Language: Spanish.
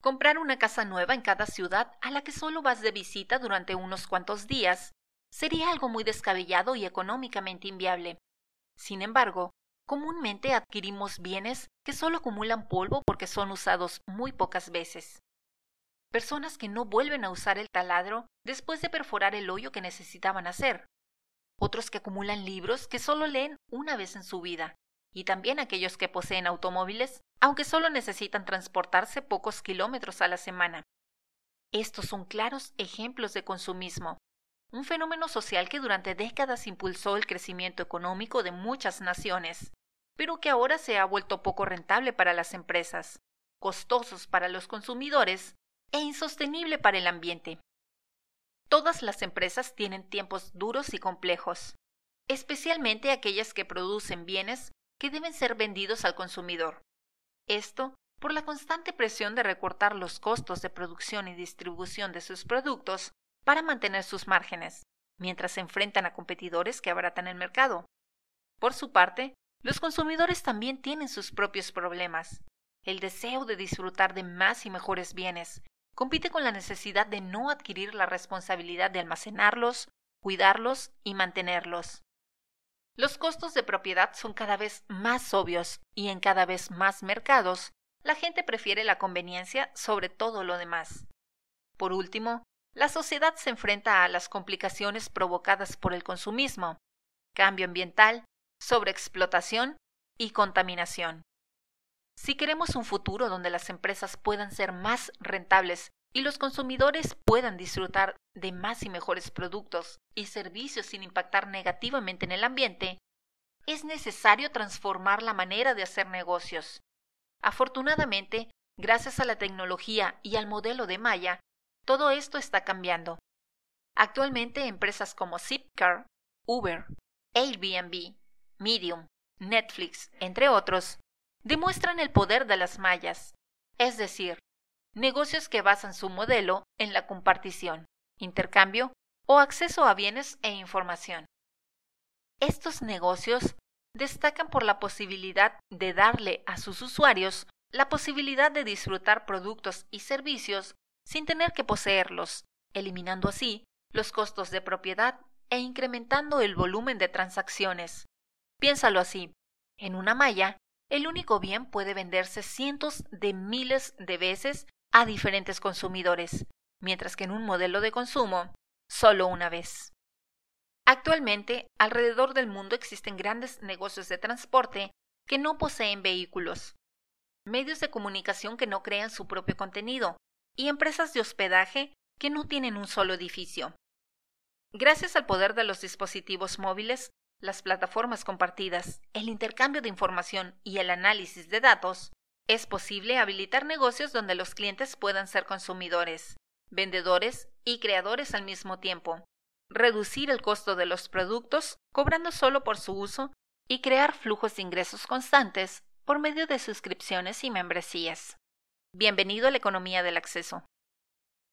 Comprar una casa nueva en cada ciudad a la que solo vas de visita durante unos cuantos días sería algo muy descabellado y económicamente inviable. Sin embargo, comúnmente adquirimos bienes que solo acumulan polvo porque son usados muy pocas veces. Personas que no vuelven a usar el taladro después de perforar el hoyo que necesitaban hacer. Otros que acumulan libros que solo leen una vez en su vida. Y también aquellos que poseen automóviles, aunque solo necesitan transportarse pocos kilómetros a la semana. Estos son claros ejemplos de consumismo, un fenómeno social que durante décadas impulsó el crecimiento económico de muchas naciones pero que ahora se ha vuelto poco rentable para las empresas, costosos para los consumidores e insostenible para el ambiente. Todas las empresas tienen tiempos duros y complejos, especialmente aquellas que producen bienes que deben ser vendidos al consumidor. Esto por la constante presión de recortar los costos de producción y distribución de sus productos para mantener sus márgenes, mientras se enfrentan a competidores que abaratan el mercado. Por su parte, los consumidores también tienen sus propios problemas. El deseo de disfrutar de más y mejores bienes compite con la necesidad de no adquirir la responsabilidad de almacenarlos, cuidarlos y mantenerlos. Los costos de propiedad son cada vez más obvios y en cada vez más mercados la gente prefiere la conveniencia sobre todo lo demás. Por último, la sociedad se enfrenta a las complicaciones provocadas por el consumismo, cambio ambiental, sobreexplotación y contaminación. Si queremos un futuro donde las empresas puedan ser más rentables y los consumidores puedan disfrutar de más y mejores productos y servicios sin impactar negativamente en el ambiente, es necesario transformar la manera de hacer negocios. Afortunadamente, gracias a la tecnología y al modelo de Maya, todo esto está cambiando. Actualmente empresas como Zipcar, Uber, Airbnb Medium, Netflix, entre otros, demuestran el poder de las mallas, es decir, negocios que basan su modelo en la compartición, intercambio o acceso a bienes e información. Estos negocios destacan por la posibilidad de darle a sus usuarios la posibilidad de disfrutar productos y servicios sin tener que poseerlos, eliminando así los costos de propiedad e incrementando el volumen de transacciones. Piénsalo así. En una malla, el único bien puede venderse cientos de miles de veces a diferentes consumidores, mientras que en un modelo de consumo, solo una vez. Actualmente, alrededor del mundo existen grandes negocios de transporte que no poseen vehículos, medios de comunicación que no crean su propio contenido y empresas de hospedaje que no tienen un solo edificio. Gracias al poder de los dispositivos móviles, las plataformas compartidas, el intercambio de información y el análisis de datos, es posible habilitar negocios donde los clientes puedan ser consumidores, vendedores y creadores al mismo tiempo, reducir el costo de los productos cobrando solo por su uso y crear flujos de ingresos constantes por medio de suscripciones y membresías. Bienvenido a la economía del acceso.